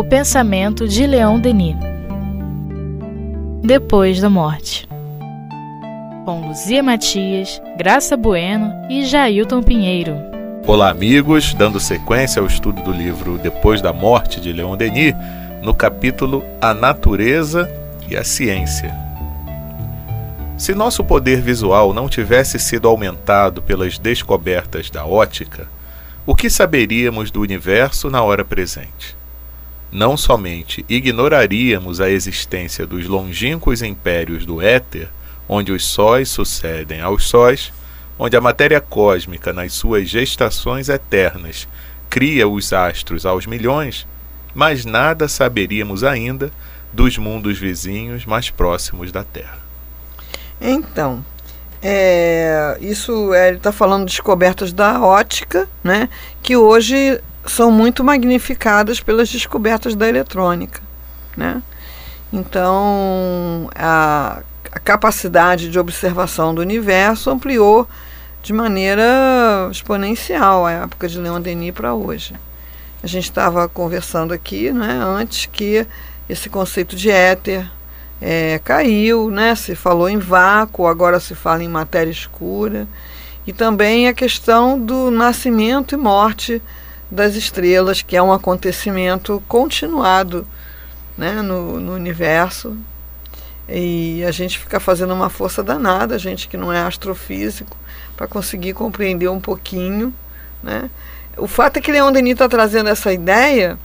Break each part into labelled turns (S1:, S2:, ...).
S1: O pensamento de Leon Denis. Depois da morte. Com Luzia Matias, Graça Bueno e Jailton Pinheiro.
S2: Olá, amigos, dando sequência ao estudo do livro Depois da Morte de Leon Denis, no capítulo A Natureza e a Ciência. Se nosso poder visual não tivesse sido aumentado pelas descobertas da ótica, o que saberíamos do universo na hora presente? Não somente ignoraríamos a existência dos longínquos impérios do éter, onde os sóis sucedem aos sóis, onde a matéria cósmica, nas suas gestações eternas, cria os astros aos milhões, mas nada saberíamos ainda dos mundos vizinhos mais próximos da Terra.
S3: Então, é, isso é, ele está falando de descobertas da ótica, né, que hoje são muito magnificadas pelas descobertas da eletrônica. Né? Então, a, a capacidade de observação do universo ampliou de maneira exponencial a época de Leon Denis para hoje. A gente estava conversando aqui né, antes que esse conceito de éter é, caiu, né? Se falou em vácuo, agora se fala em matéria escura. E também a questão do nascimento e morte das estrelas, que é um acontecimento continuado né, no, no universo. E a gente fica fazendo uma força danada, a gente que não é astrofísico, para conseguir compreender um pouquinho. Né? O fato é que Leon Denis está trazendo essa ideia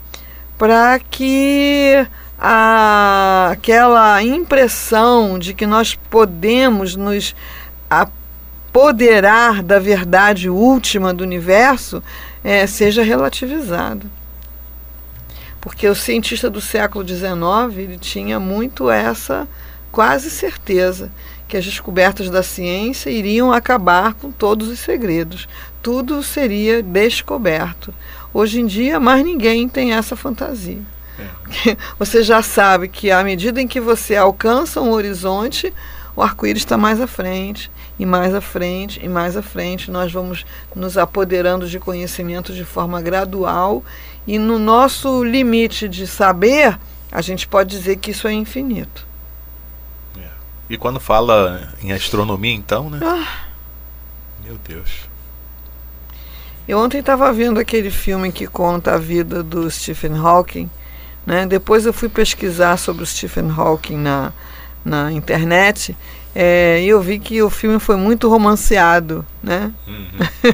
S3: para que a, aquela impressão de que nós podemos nos apoderar da verdade última do universo é, seja relativizada. Porque o cientista do século XIX ele tinha muito essa quase certeza que as descobertas da ciência iriam acabar com todos os segredos. Tudo seria descoberto. Hoje em dia, mais ninguém tem essa fantasia. É. Você já sabe que à medida em que você alcança um horizonte, o arco-íris está mais à frente, e mais à frente, e mais à frente. Nós vamos nos apoderando de conhecimento de forma gradual, e no nosso limite de saber, a gente pode dizer que isso é infinito.
S2: É. E quando fala em astronomia, então, né?
S3: Ah.
S2: Meu Deus.
S3: Eu ontem estava vendo aquele filme que conta a vida do Stephen Hawking né? Depois eu fui pesquisar sobre o Stephen Hawking na, na internet é, eu vi que o filme foi muito romanceado, né? Uhum.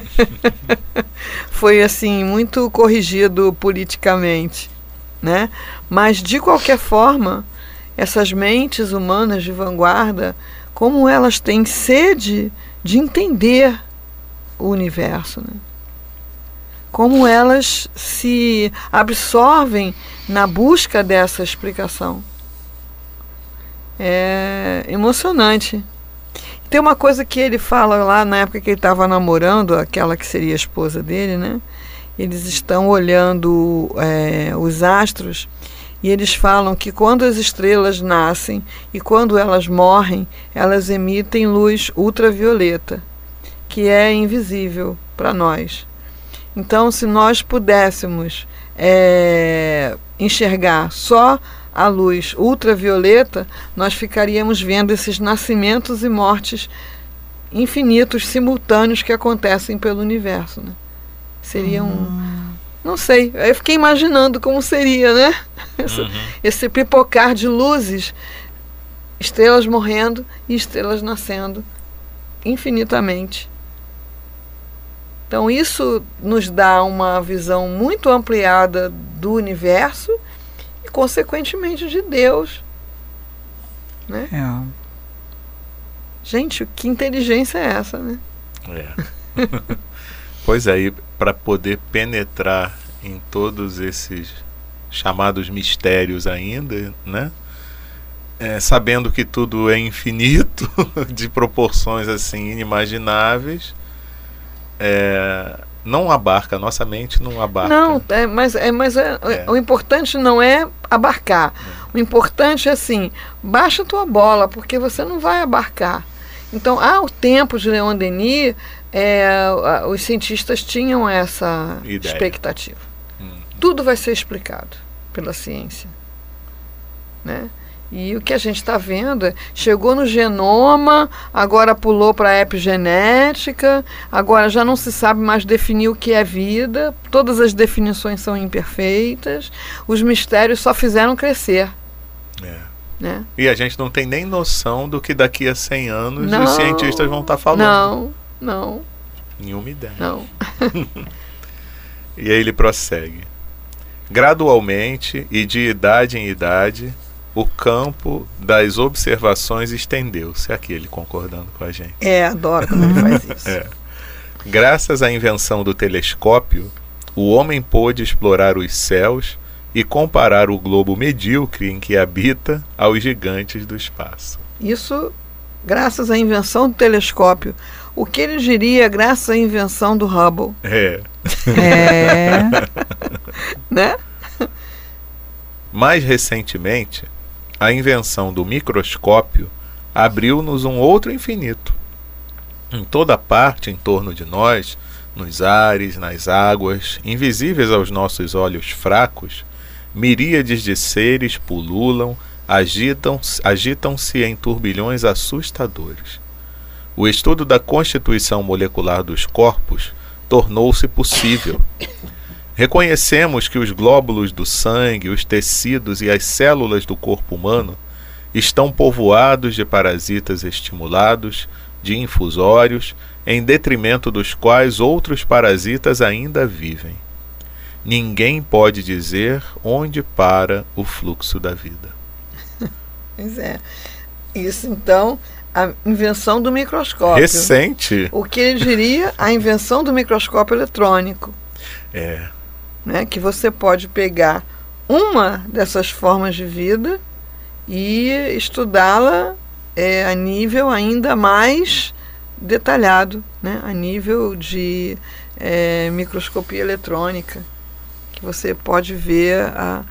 S3: foi assim muito corrigido politicamente, né? Mas de qualquer forma, essas mentes humanas de vanguarda, como elas têm sede de entender o universo, né? como elas se absorvem na busca dessa explicação. É emocionante. Tem uma coisa que ele fala lá na época que ele estava namorando aquela que seria a esposa dele, né? Eles estão olhando é, os astros e eles falam que quando as estrelas nascem e quando elas morrem, elas emitem luz ultravioleta, que é invisível para nós. Então, se nós pudéssemos é, enxergar só a luz ultravioleta, nós ficaríamos vendo esses nascimentos e mortes infinitos, simultâneos que acontecem pelo universo. Né? Seria um. Uhum. Não sei, eu fiquei imaginando como seria, né? Uhum. Esse pipocar de luzes, estrelas morrendo e estrelas nascendo infinitamente. Então, isso nos dá uma visão muito ampliada do universo consequentemente, de Deus. Né? É. Gente, que inteligência é essa, né?
S2: É. pois é, para poder penetrar em todos esses chamados mistérios ainda, né? É, sabendo que tudo é infinito, de proporções assim inimagináveis, é, não abarca, nossa mente não abarca.
S3: Não, é, mas, é, mas é, é. o importante não é abarcar. O importante é assim, baixa a tua bola, porque você não vai abarcar. Então, há o tempo de Leon Denis, é, os cientistas tinham essa Ideia. expectativa. Hum. Tudo vai ser explicado. pela ciência. Né? E o que a gente está vendo é, chegou no genoma, agora pulou para a epigenética, agora já não se sabe mais definir o que é vida, todas as definições são imperfeitas, os mistérios só fizeram crescer.
S2: É.
S3: Né?
S2: E a gente não tem nem noção do que daqui a 100 anos
S3: Não.
S2: os cientistas vão estar falando.
S3: Não, não,
S2: Nenhuma ideia.
S3: não.
S2: E aí ele prossegue. Gradualmente e de idade em idade, o campo das observações estendeu-se. Aqui ele concordando com a gente.
S3: É, adoro quando ele faz isso.
S2: É. Graças à invenção do telescópio, o homem pôde explorar os céus e comparar o globo medíocre em que habita aos gigantes do espaço.
S3: Isso graças à invenção do telescópio. O que ele diria graças à invenção do Hubble,
S2: É.
S1: É.
S3: né?
S2: Mais recentemente, a invenção do microscópio abriu-nos um outro infinito. Em toda parte em torno de nós, nos ares, nas águas, invisíveis aos nossos olhos fracos, miríades de seres pululam, agitam- agitam-se em turbilhões assustadores. O estudo da constituição molecular dos corpos tornou-se possível. Reconhecemos que os glóbulos do sangue, os tecidos e as células do corpo humano estão povoados de parasitas estimulados, de infusórios, em detrimento dos quais outros parasitas ainda vivem. Ninguém pode dizer onde para o fluxo da vida.
S3: Pois é. Isso então, a invenção do microscópio.
S2: Recente.
S3: O que ele diria? A invenção do microscópio eletrônico.
S2: É,
S3: né, que você pode pegar uma dessas formas de vida e estudá-la é, a nível ainda mais detalhado, né, a nível de é, microscopia eletrônica, que você pode ver a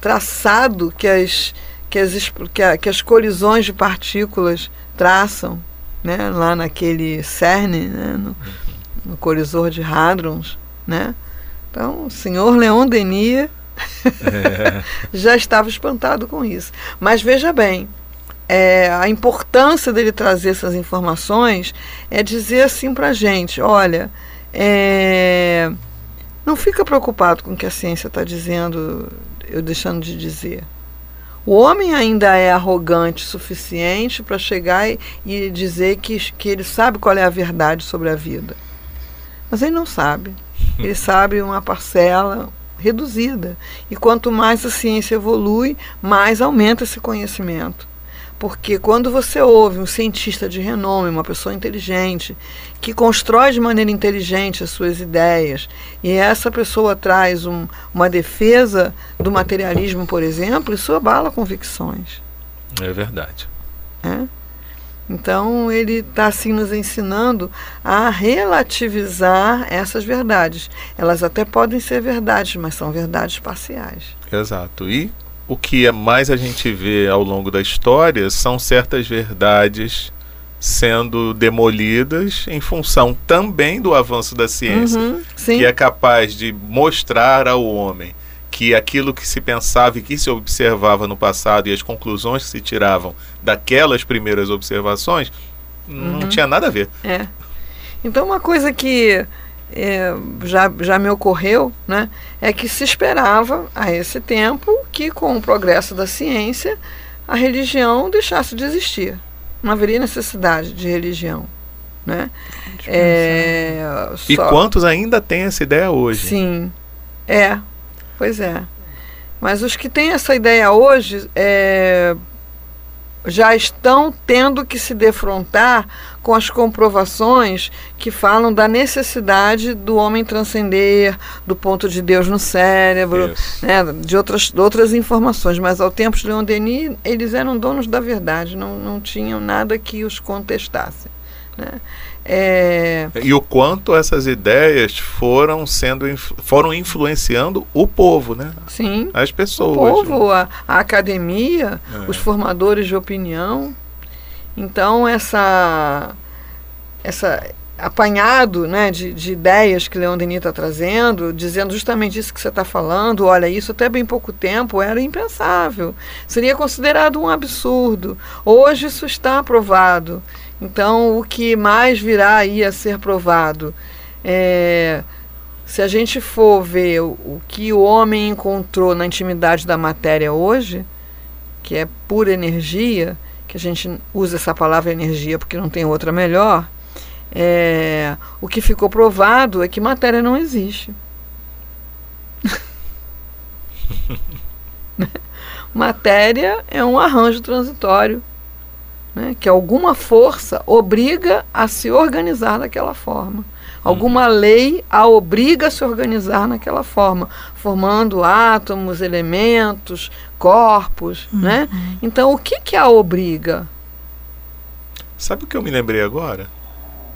S3: traçado que as, que as, que, a- que as colisões de partículas traçam né, lá naquele CERN, né, no, no colisor de hadrons, né? Então, o senhor Leon Denis já estava espantado com isso. Mas veja bem, é, a importância dele trazer essas informações é dizer assim para a gente: olha, é, não fica preocupado com o que a ciência está dizendo, eu deixando de dizer. O homem ainda é arrogante o suficiente para chegar e, e dizer que, que ele sabe qual é a verdade sobre a vida. Mas ele não sabe. Ele sabe uma parcela reduzida. E quanto mais a ciência evolui, mais aumenta esse conhecimento. Porque quando você ouve um cientista de renome, uma pessoa inteligente, que constrói de maneira inteligente as suas ideias, e essa pessoa traz um, uma defesa do materialismo, por exemplo, isso abala convicções.
S2: é verdade.
S3: né? Então ele está assim nos ensinando a relativizar essas verdades. Elas até podem ser verdades, mas são verdades parciais.
S2: Exato. E o que é mais a gente vê ao longo da história são certas verdades sendo demolidas em função também do avanço da ciência,
S3: Uhum,
S2: que é capaz de mostrar ao homem que aquilo que se pensava e que se observava no passado e as conclusões que se tiravam daquelas primeiras observações não
S3: Uhum.
S2: tinha nada a ver.
S3: é. Então uma coisa que é, já, já me ocorreu, né, é que se esperava a esse tempo que com o progresso da ciência a religião deixasse de existir. Não haveria necessidade de religião, né? É,
S2: E
S3: só-
S2: quantos ainda têm essa ideia hoje?
S3: Sim, é, pois é. Mas os que têm essa ideia hoje é, já estão tendo que se defrontar com as comprovações que falam da necessidade do homem transcender, do ponto de Deus no cérebro,
S2: Isso.
S3: né, de, outras, de outras informações. Mas ao tempo de Leon Denis, eles eram donos da verdade, não, não tinham nada que os contestasse. Né? É,
S2: E o quanto essas ideias foram sendo foram influenciando o povo, né?
S3: sim.
S2: As
S3: O
S2: pessoas.
S3: povo, a, a academia,
S2: É.
S3: os formadores de opinião. Então essa essa apanhado né, de, de ideias que Leon Denis está trazendo, dizendo justamente isso que você está falando. Olha, isso até bem pouco tempo era impensável. Seria considerado um absurdo. Hoje isso está aprovado. Então, o que mais virá aí a ser provado? É, se a gente for ver o, o que o homem encontrou na intimidade da matéria hoje, que é pura energia, que a gente usa essa palavra energia porque não tem outra melhor, é, o que ficou provado é que matéria não existe. matéria é um arranjo transitório, né, que alguma força obriga a se organizar daquela forma. Alguma lei a obriga a se organizar naquela forma, formando átomos, elementos, corpos, uhum. né? Então, o que que a obriga?
S2: Sabe o que eu me lembrei agora?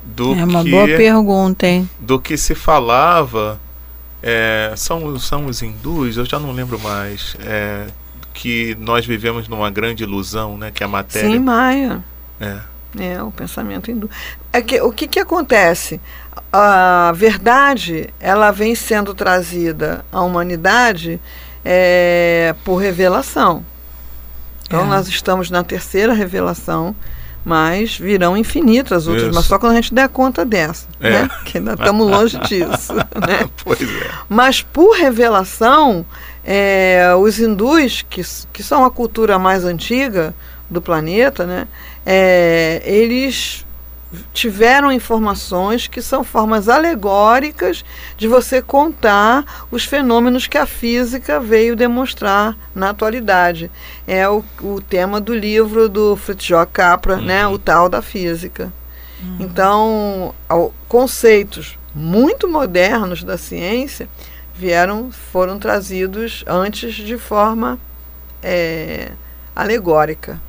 S4: Do é uma que, boa pergunta, hein?
S2: Do que se falava, é, são, são os hindus, eu já não lembro mais, é, que nós vivemos numa grande ilusão, né? Que a matéria...
S3: Sim, Maia. É. É, o pensamento hindu. É que, o que, que acontece? A verdade ela vem sendo trazida à humanidade é, por revelação. Então, é. nós estamos na terceira revelação, mas virão infinitas outras, Isso. mas só quando a gente der conta dessa, é. né? que ainda estamos longe disso. né?
S2: Pois é.
S3: Mas por revelação, é, os hindus, que, que são a cultura mais antiga do planeta, né? é, eles tiveram informações que são formas alegóricas de você contar os fenômenos que a física veio demonstrar na atualidade. É o, o tema do livro do Fritjof Capra, uhum. né, o tal da física. Uhum. Então, ao, conceitos muito modernos da ciência vieram, foram trazidos antes de forma é, alegórica.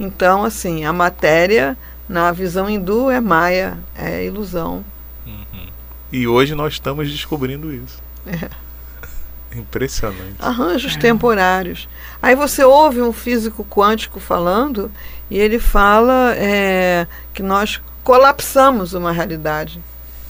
S3: Então, assim, a matéria, na visão hindu, é maia, é ilusão.
S2: Uhum. E hoje nós estamos descobrindo isso. É. Impressionante.
S3: Arranjos é. temporários. Aí você ouve um físico quântico falando e ele fala é, que nós colapsamos uma realidade.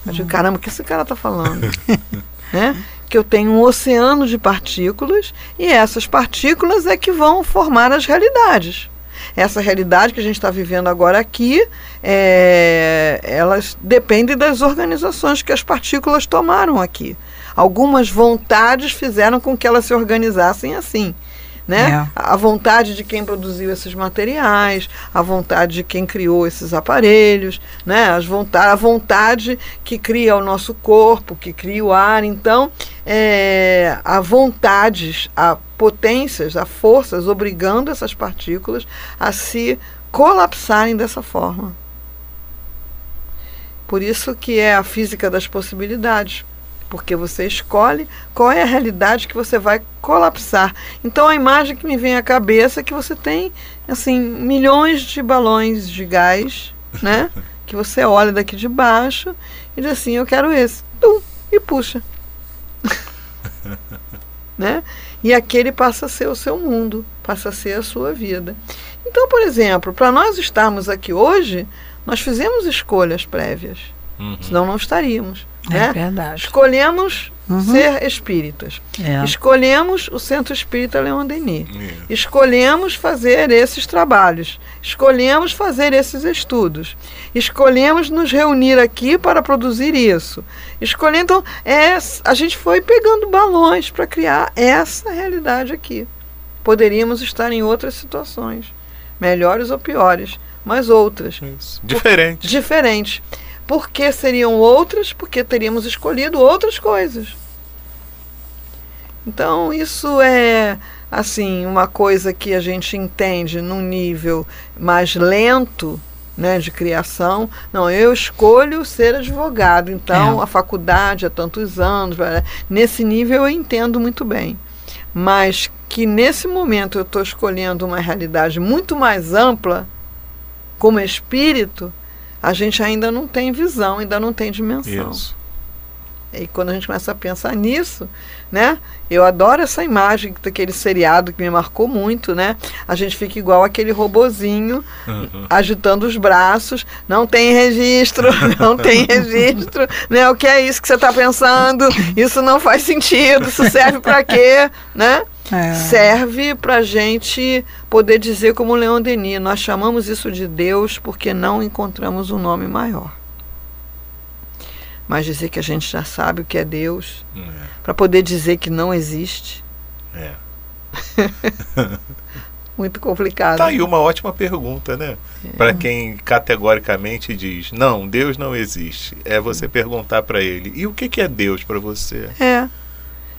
S3: Eu digo, uhum. caramba, o que esse cara está falando? né? Que eu tenho um oceano de partículas e essas partículas é que vão formar as realidades essa realidade que a gente está vivendo agora aqui, é, elas dependem das organizações que as partículas tomaram aqui. Algumas vontades fizeram com que elas se organizassem assim né? É. A vontade de quem produziu esses materiais, a vontade de quem criou esses aparelhos, né? As vontade, a vontade que cria o nosso corpo, que cria o ar. Então, é, há vontades, há potências, há forças obrigando essas partículas a se colapsarem dessa forma. Por isso que é a física das possibilidades porque você escolhe qual é a realidade que você vai colapsar. Então a imagem que me vem à cabeça é que você tem assim milhões de balões de gás, né? que você olha daqui de baixo e diz assim, eu quero esse, Tum, e puxa. né? E aquele passa a ser o seu mundo, passa a ser a sua vida. Então, por exemplo, para nós estarmos aqui hoje, nós fizemos escolhas prévias. Uhum. Senão não estaríamos.
S4: É
S3: né?
S4: verdade.
S3: Escolhemos uhum. ser espíritas. É. Escolhemos o Centro Espírita Leon Denis. É. Escolhemos fazer esses trabalhos. Escolhemos fazer esses estudos. Escolhemos nos reunir aqui para produzir isso. Escolhendo, então, é, a gente foi pegando balões para criar essa realidade aqui. Poderíamos estar em outras situações, melhores ou piores, mas outras.
S2: Diferentes.
S3: Diferentes. Por que seriam outras? Porque teríamos escolhido outras coisas. Então, isso é assim, uma coisa que a gente entende num nível mais lento, né, de criação. Não, eu escolho ser advogado, então é. a faculdade há tantos anos, nesse nível eu entendo muito bem. Mas que nesse momento eu estou escolhendo uma realidade muito mais ampla, como espírito, a gente ainda não tem visão, ainda não tem dimensão.
S2: Isso.
S3: E quando a gente começa a pensar nisso, né? Eu adoro essa imagem daquele seriado que me marcou muito, né? A gente fica igual aquele robozinho uhum. agitando os braços, não tem registro, não tem registro, né? O que é isso que você está pensando? Isso não faz sentido, isso serve para quê, né? É. Serve para a gente poder dizer como Leon Denis, nós chamamos isso de Deus porque não encontramos um nome maior mas dizer que a gente já sabe o que é Deus, é. para poder dizer que não existe. É. Muito complicado.
S2: Tá aí uma ótima pergunta, né? É. Para quem categoricamente diz, não, Deus não existe. É você perguntar para ele, e o que, que é Deus para você?
S3: É.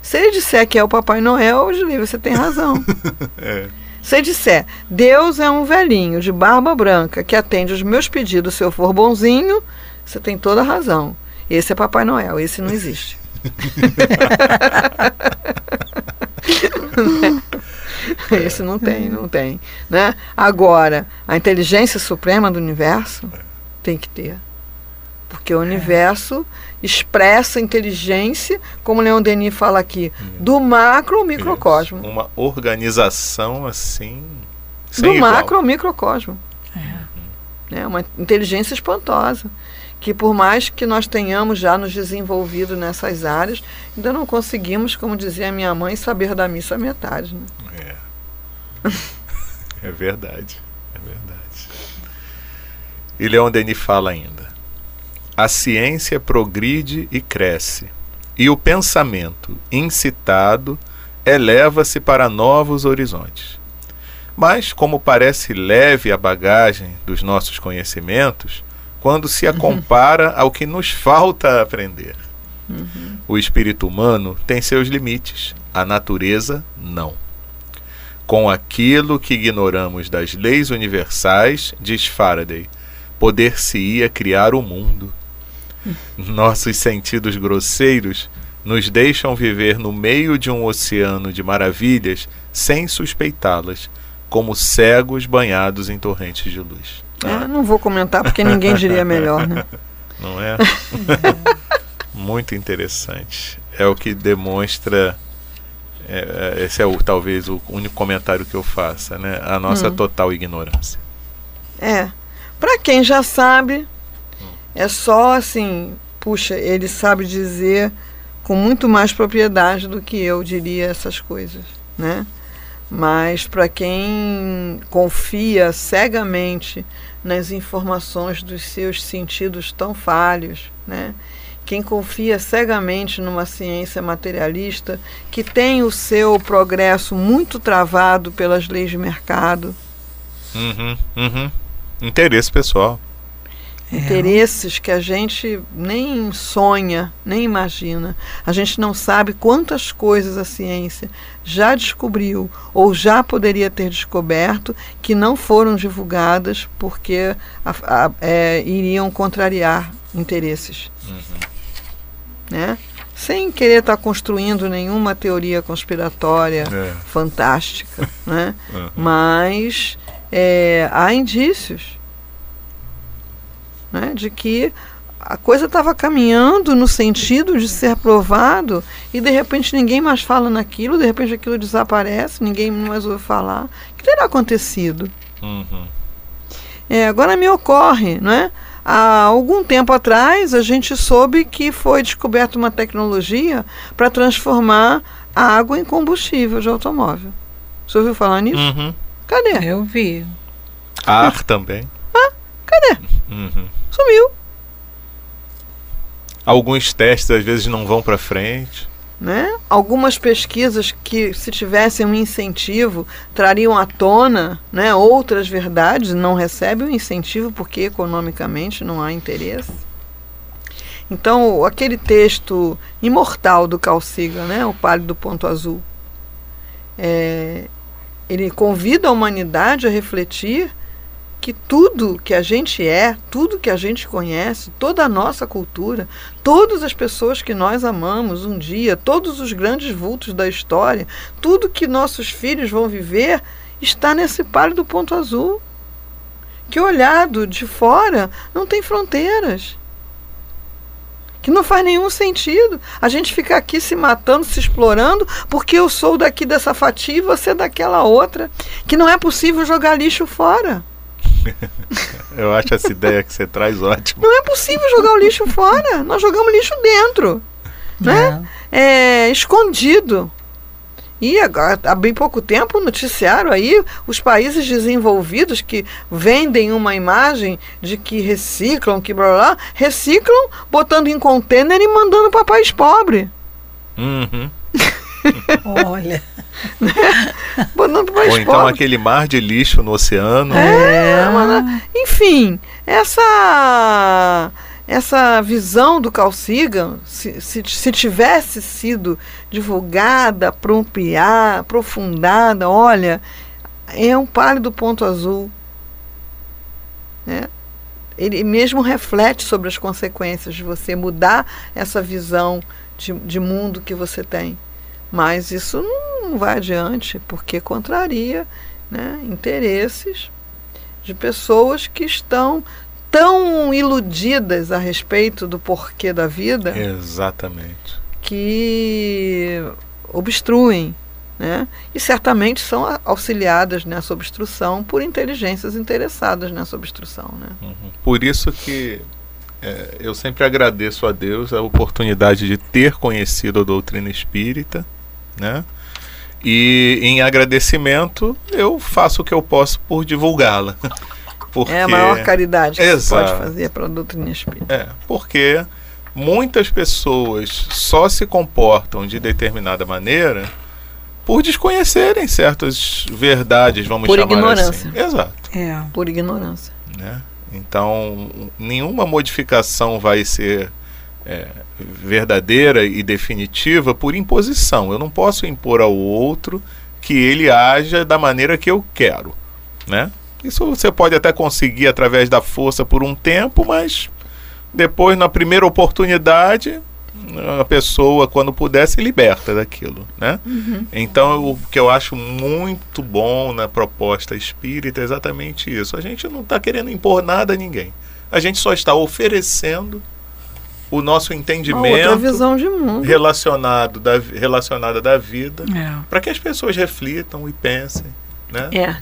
S3: Se ele disser que é o Papai Noel, você tem razão. é. Se ele disser, Deus é um velhinho de barba branca que atende os meus pedidos se eu for bonzinho, você tem toda a razão. Esse é Papai Noel, esse não existe. esse não tem, não tem. Né? Agora, a inteligência suprema do universo tem que ter. Porque o universo expressa inteligência, como Leon Denis fala aqui, do macro ao microcosmo.
S2: Isso. Uma organização assim.
S3: do igual. macro ao microcosmo. É. é uma inteligência espantosa que por mais que nós tenhamos já nos desenvolvido nessas áreas, ainda não conseguimos, como dizia minha mãe, saber da missa metade. Né?
S2: É. é verdade, é verdade. E Leon Denis fala ainda: a ciência progride e cresce, e o pensamento incitado eleva-se para novos horizontes. Mas, como parece leve a bagagem dos nossos conhecimentos, quando se a uhum. compara ao que nos falta aprender. Uhum. O espírito humano tem seus limites, a natureza não. Com aquilo que ignoramos das leis universais, diz Faraday, poder-se-ia criar o mundo. Nossos sentidos grosseiros nos deixam viver no meio de um oceano de maravilhas sem suspeitá-las, como cegos banhados em torrentes de luz.
S3: É, não vou comentar porque ninguém diria melhor, né?
S2: Não é? Muito interessante. É o que demonstra. É, é, esse é o, talvez o único comentário que eu faça, né? A nossa hum. total ignorância.
S3: É. Para quem já sabe, é só assim, puxa, ele sabe dizer com muito mais propriedade do que eu diria essas coisas, né? Mas para quem confia cegamente nas informações dos seus sentidos tão falhos, né? Quem confia cegamente numa ciência materialista que tem o seu progresso muito travado pelas leis de mercado.
S2: Uhum, uhum. Interesse pessoal.
S3: É. interesses que a gente nem sonha, nem imagina. A gente não sabe quantas coisas a ciência já descobriu ou já poderia ter descoberto que não foram divulgadas porque a, a, é, iriam contrariar interesses. Uhum. Né? Sem querer estar tá construindo nenhuma teoria conspiratória é. fantástica. Né? Uhum. Mas é, há indícios né, de que a coisa estava caminhando no sentido de ser aprovado e de repente ninguém mais fala naquilo, de repente aquilo desaparece, ninguém mais ouve falar. O que terá acontecido? Uhum. É, agora me ocorre, né? Há algum tempo atrás a gente soube que foi descoberta uma tecnologia para transformar a água em combustível de automóvel. Você ouviu falar nisso? Uhum. Cadê?
S4: Eu vi.
S2: Ar também.
S3: Ah, cadê? Uhum. Sumiu.
S2: Alguns testes às vezes não vão para frente.
S3: Né? Algumas pesquisas que, se tivessem um incentivo, trariam à tona né, outras verdades, não recebem o incentivo porque economicamente não há interesse. Então, aquele texto imortal do Carl Sagan, né, O Pálido Ponto Azul, é, ele convida a humanidade a refletir que tudo que a gente é, tudo que a gente conhece, toda a nossa cultura, todas as pessoas que nós amamos um dia, todos os grandes vultos da história, tudo que nossos filhos vão viver, está nesse pálido ponto azul. Que olhado de fora não tem fronteiras. que não faz nenhum sentido. A gente fica aqui se matando, se explorando, porque eu sou daqui dessa fatia e você daquela outra. Que não é possível jogar lixo fora.
S2: eu acho essa ideia que você traz ótima.
S3: Não é possível jogar o lixo fora. Nós jogamos lixo dentro. Né? É. é escondido. E agora, há bem pouco tempo, noticiaram aí os países desenvolvidos que vendem uma imagem de que reciclam, que blá blá, reciclam botando em container e mandando para país pobre.
S2: Uhum.
S4: Olha.
S3: Né?
S2: Ou então aquele mar de lixo no oceano.
S3: É, é. enfim, essa essa visão do Carl Sagan, se, se, se tivesse sido divulgada, apropriada, aprofundada, olha, é um pálido ponto azul. Né? Ele mesmo reflete sobre as consequências de você mudar essa visão de, de mundo que você tem. Mas isso não vai adiante, porque contraria né, interesses de pessoas que estão tão iludidas a respeito do porquê da vida.
S2: Exatamente.
S3: Que obstruem. Né? E certamente são auxiliadas nessa obstrução por inteligências interessadas nessa obstrução. Né?
S2: Uhum. Por isso que é, eu sempre agradeço a Deus a oportunidade de ter conhecido a doutrina espírita, né? E em agradecimento eu faço o que eu posso por divulgá-la.
S3: Porque... É a maior caridade que Exato. você pode fazer para a doutrina espírita.
S2: É, porque muitas pessoas só se comportam de determinada maneira por desconhecerem certas verdades, vamos
S3: por
S2: chamar
S3: ignorância.
S2: assim. Exato.
S3: É. Por ignorância.
S2: Né? Então, nenhuma modificação vai ser é, verdadeira e definitiva por imposição. Eu não posso impor ao outro que ele haja da maneira que eu quero, né? Isso você pode até conseguir através da força por um tempo, mas depois, na primeira oportunidade, a pessoa, quando puder, se liberta daquilo, né? Uhum. Então, o que eu acho muito bom na proposta espírita é exatamente isso. A gente não está querendo impor nada a ninguém. A gente só está oferecendo o nosso entendimento
S3: visão de mundo.
S2: relacionado da, relacionada da vida é. para que as pessoas reflitam e pensem, né?
S3: É.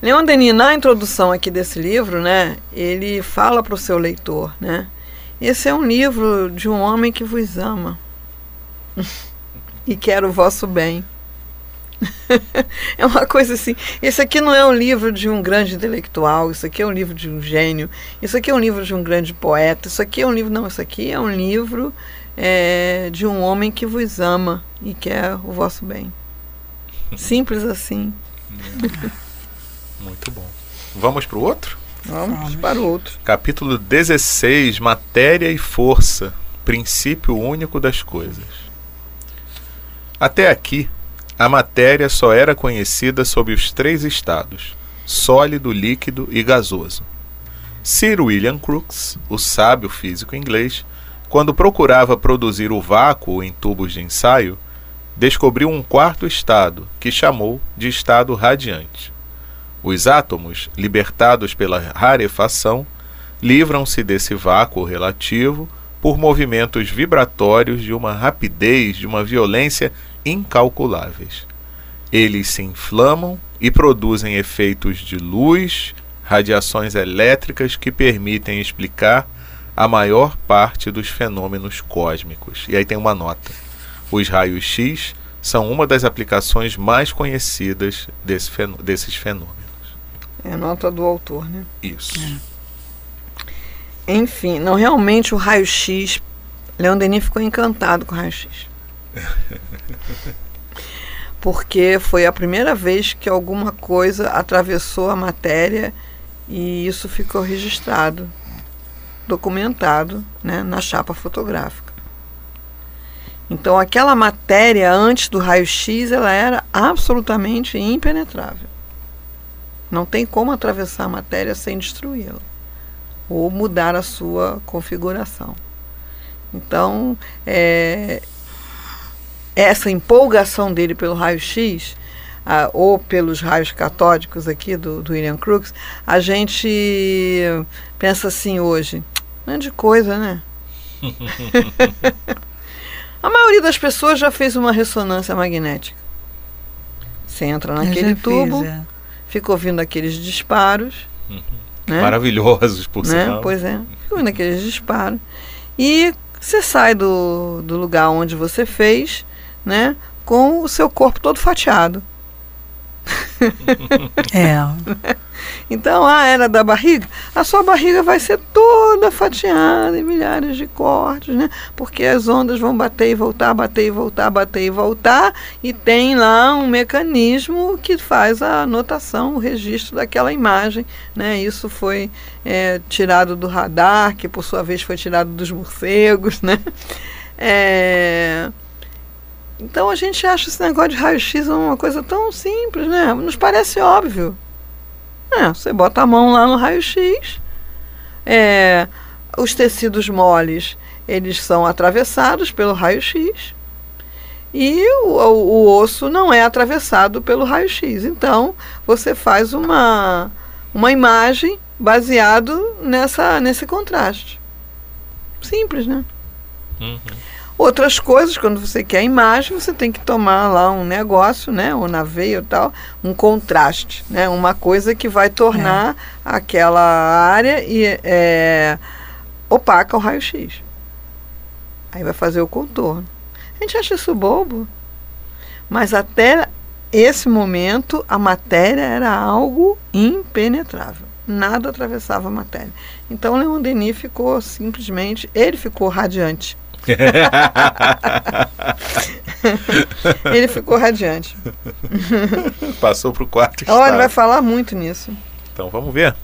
S3: Leon Denis, na introdução aqui desse livro, né, ele fala para o seu leitor, né, esse é um livro de um homem que vos ama e quer o vosso bem. é uma coisa assim. Esse aqui não é um livro de um grande intelectual, isso aqui é um livro de um gênio, isso aqui é um livro de um grande poeta, isso aqui é um livro. Não, isso aqui é um livro é, de um homem que vos ama e quer o vosso bem. Simples assim.
S2: Muito bom. Vamos para o outro?
S3: Vamos, Vamos para o outro.
S2: Capítulo 16: Matéria e Força Princípio Único das Coisas. Até aqui, a matéria só era conhecida sob os três estados: sólido, líquido e gasoso. Sir William Crookes, o sábio físico inglês, quando procurava produzir o vácuo em tubos de ensaio, descobriu um quarto estado, que chamou de estado radiante. Os átomos, libertados pela rarefação, livram-se desse vácuo relativo por movimentos vibratórios de uma rapidez, de uma violência incalculáveis. Eles se inflamam e produzem efeitos de luz, radiações elétricas que permitem explicar a maior parte dos fenômenos cósmicos. E aí tem uma nota: os raios X são uma das aplicações mais conhecidas desse desses fenômenos.
S3: É a nota do autor, né?
S2: Isso.
S3: É. Enfim, não realmente o raio-x. Leon Denis ficou encantado com o raio-x. Porque foi a primeira vez que alguma coisa atravessou a matéria e isso ficou registrado, documentado né, na chapa fotográfica. Então aquela matéria antes do raio-x ela era absolutamente impenetrável. Não tem como atravessar a matéria sem destruí-la ou mudar a sua configuração. Então, é, essa empolgação dele pelo raio-x, ou pelos raios catódicos aqui do, do William Crookes, a gente pensa assim hoje, não é coisa, né? a maioria das pessoas já fez uma ressonância magnética. Você entra naquele tubo, fiz, é. fica ouvindo aqueles disparos.
S2: Uhum. Né? Maravilhosos, por né? sinal.
S3: Pois é, fica ouvindo aqueles disparos. E você sai do, do lugar onde você fez, né? Com o seu corpo todo fatiado.
S4: é.
S3: Então, a era da barriga, a sua barriga vai ser toda fatiada em milhares de cortes, né? Porque as ondas vão bater e voltar, bater e voltar, bater e voltar, e tem lá um mecanismo que faz a anotação, o registro daquela imagem, né? Isso foi é, tirado do radar, que por sua vez foi tirado dos morcegos, né? É... Então a gente acha esse negócio de raio-x uma coisa tão simples, né? Nos parece óbvio. É, você bota a mão lá no raio-x, é, os tecidos moles eles são atravessados pelo raio-x e o, o, o, osso não é atravessado pelo raio-x. Então você faz uma, uma imagem baseado nessa, nesse contraste. Simples, né? Uhum. Outras coisas, quando você quer imagem, você tem que tomar lá um negócio, né, ou na veia ou tal, um contraste, né, uma coisa que vai tornar é. aquela área e, é, opaca o raio-x. Aí vai fazer o contorno. A gente acha isso bobo, mas até esse momento a matéria era algo impenetrável. Nada atravessava a matéria. Então Leon Denis ficou simplesmente, ele ficou radiante ele ficou radiante.
S2: Passou para o quarto estado.
S3: Olha, vai falar muito nisso.
S2: Então vamos ver.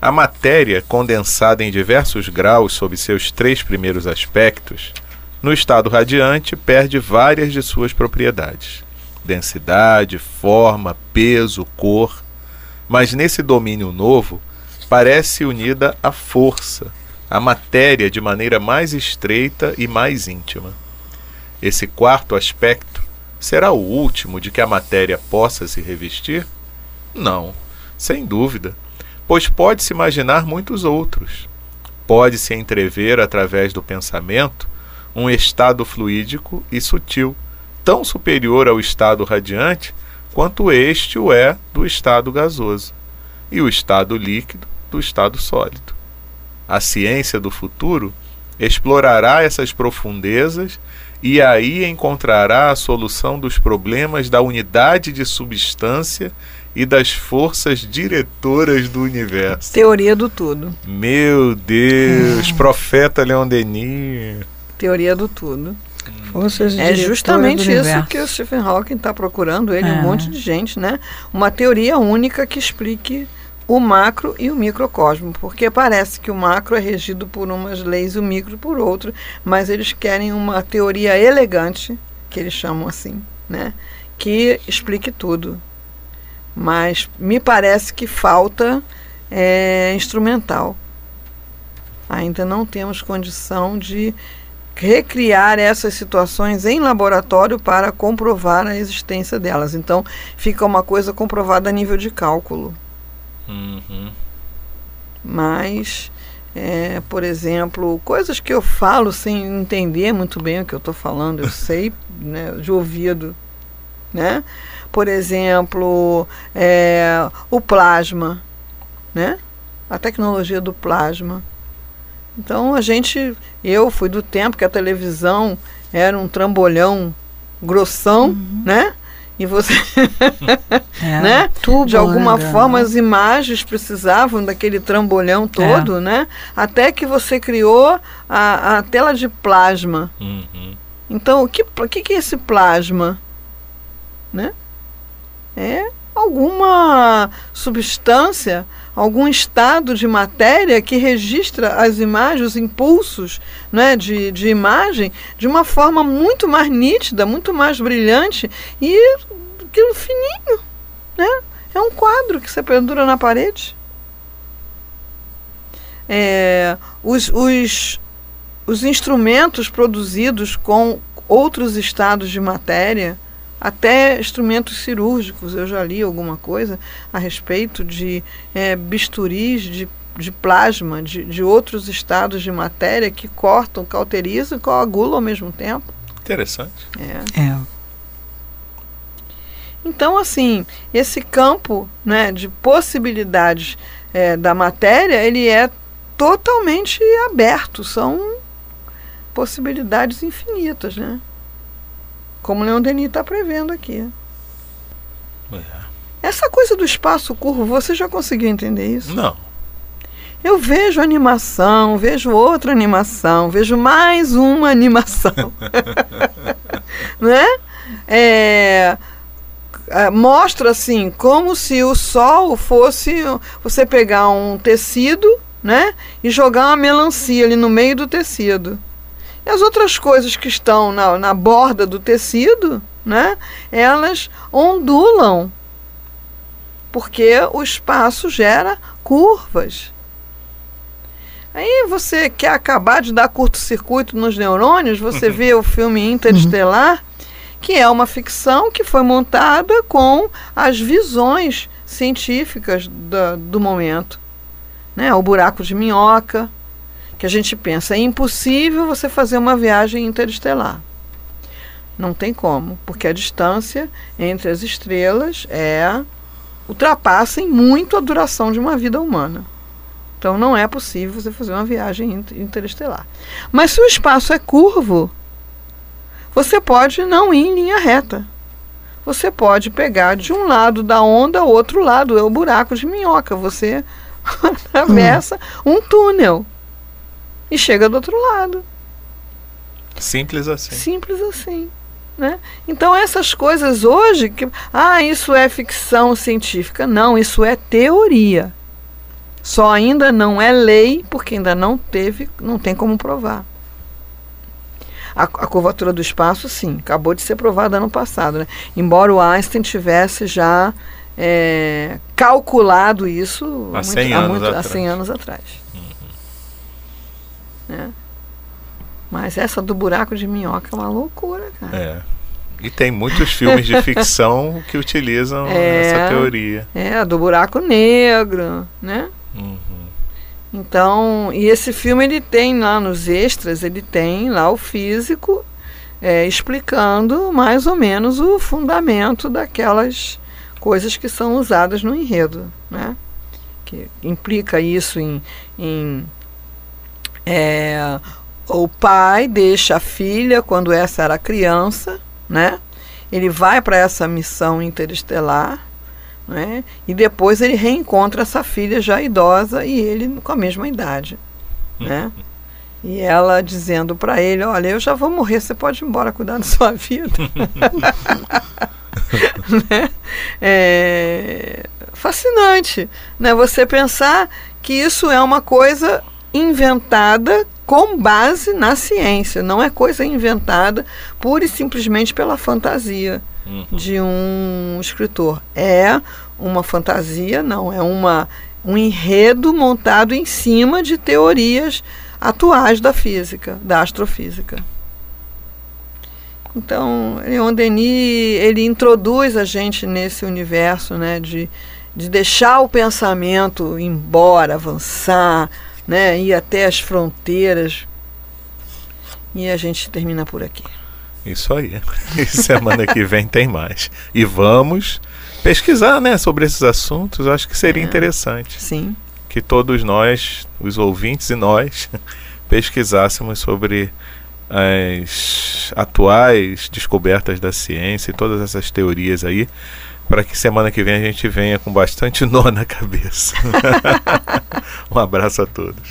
S2: A matéria, condensada em diversos graus sob seus três primeiros aspectos, no estado radiante perde várias de suas propriedades: densidade, forma, peso, cor. Mas nesse domínio novo, parece unida a força a matéria de maneira mais estreita e mais íntima. Esse quarto aspecto será o último de que a matéria possa se revestir? Não, sem dúvida, pois pode-se imaginar muitos outros. Pode-se entrever através do pensamento um estado fluídico e sutil, tão superior ao estado radiante quanto este o é do estado gasoso, e o estado líquido do estado sólido a ciência do futuro, explorará essas profundezas e aí encontrará a solução dos problemas da unidade de substância e das forças diretoras do universo.
S3: Teoria do tudo.
S2: Meu Deus, hum. profeta Leon Denis.
S3: Teoria do tudo. Forças é justamente isso que o Stephen Hawking está procurando, ele, é. um monte de gente, né? Uma teoria única que explique o macro e o microcosmo, porque parece que o macro é regido por umas leis e o micro por outro, mas eles querem uma teoria elegante, que eles chamam assim, né, que explique tudo. Mas me parece que falta é, instrumental. Ainda não temos condição de recriar essas situações em laboratório para comprovar a existência delas. Então, fica uma coisa comprovada a nível de cálculo. Uhum. Mas, é, por exemplo, coisas que eu falo sem entender muito bem o que eu estou falando, eu sei né, de ouvido. Né? Por exemplo, é, o plasma, né? a tecnologia do plasma. Então a gente, eu fui do tempo que a televisão era um trambolhão grossão, uhum. né? E você é, né? tubo, de alguma né, forma as imagens precisavam daquele trambolhão todo é. né? Até que você criou a, a tela de plasma. Uhum. então o que, o que é esse plasma? Né? É alguma substância algum estado de matéria que registra as imagens, os impulsos né, de, de imagem de uma forma muito mais nítida, muito mais brilhante e aquilo fininho. Né? É um quadro que você pendura na parede. É, os, os, os instrumentos produzidos com outros estados de matéria até instrumentos cirúrgicos. Eu já li alguma coisa a respeito de é, bisturis de de plasma de, de outros estados de matéria que cortam, cauterizam e coagulam ao mesmo tempo.
S2: Interessante.
S3: É.
S4: É.
S3: Então, assim, esse campo né, de possibilidades é, da matéria, ele é totalmente aberto. São possibilidades infinitas, né? Como o Leon Denis está prevendo aqui.
S2: É.
S3: Essa coisa do espaço curvo, você já conseguiu entender isso?
S2: Não.
S3: Eu vejo animação, vejo outra animação, vejo mais uma animação. né? É, é, mostra assim, como se o sol fosse você pegar um tecido né, e jogar uma melancia ali no meio do tecido. E as outras coisas que estão na, na borda do tecido, né, elas ondulam, porque o espaço gera curvas. Aí você quer acabar de dar curto-circuito nos neurônios, você vê o filme Interestelar, que é uma ficção que foi montada com as visões científicas da, do momento. Né? O buraco de minhoca, que a gente pensa, é impossível você fazer uma viagem interestelar. Não tem como, porque a distância entre as estrelas é ultrapassa em muito a duração de uma vida humana. Então não é possível você fazer uma viagem interestelar. Mas se o espaço é curvo, você pode não ir em linha reta. Você pode pegar de um lado da onda ao outro lado, é o buraco de minhoca. Você atravessa um túnel e chega do outro lado.
S2: Simples assim.
S3: Simples assim. Né? Então essas coisas hoje que ah isso é ficção científica não isso é teoria só ainda não é lei porque ainda não teve não tem como provar a, a curvatura do espaço sim acabou de ser provada ano passado né? embora o Einstein tivesse já é, calculado isso
S2: há 100 muito, anos, muito,
S3: atrás. Há 100 anos atrás. Uhum. É. Mas essa do buraco de minhoca é uma loucura, cara.
S2: É. E tem muitos filmes de ficção que utilizam é, essa teoria.
S3: É, do buraco negro, né? Uhum. Então, e esse filme ele tem lá nos extras, ele tem lá o físico é, explicando mais ou menos o fundamento daquelas coisas que são usadas no enredo, né? Que implica isso em, em é, o pai deixa a filha quando essa era criança, né? Ele vai para essa missão interestelar, né? E depois ele reencontra essa filha já idosa e ele com a mesma idade, né? E ela dizendo para ele, olha, eu já vou morrer, você pode ir embora cuidar da sua vida. né? é fascinante, né? Você pensar que isso é uma coisa inventada com base na ciência, não é coisa inventada pura e simplesmente pela fantasia uhum. de um escritor. É uma fantasia, não, é uma, um enredo montado em cima de teorias atuais da física, da astrofísica. Então, Leon Denis, ele introduz a gente nesse universo, né, de, de deixar o pensamento embora, avançar, né, ir até as fronteiras. E a gente termina por aqui.
S2: Isso aí. E semana que vem tem mais. E vamos pesquisar, né, sobre esses assuntos. Acho que seria é, interessante.
S3: Sim.
S2: Que todos nós, os ouvintes e nós, pesquisássemos sobre as atuais descobertas da ciência e todas essas teorias aí, para que semana que vem a gente venha com bastante nó na cabeça. um abraço a todos.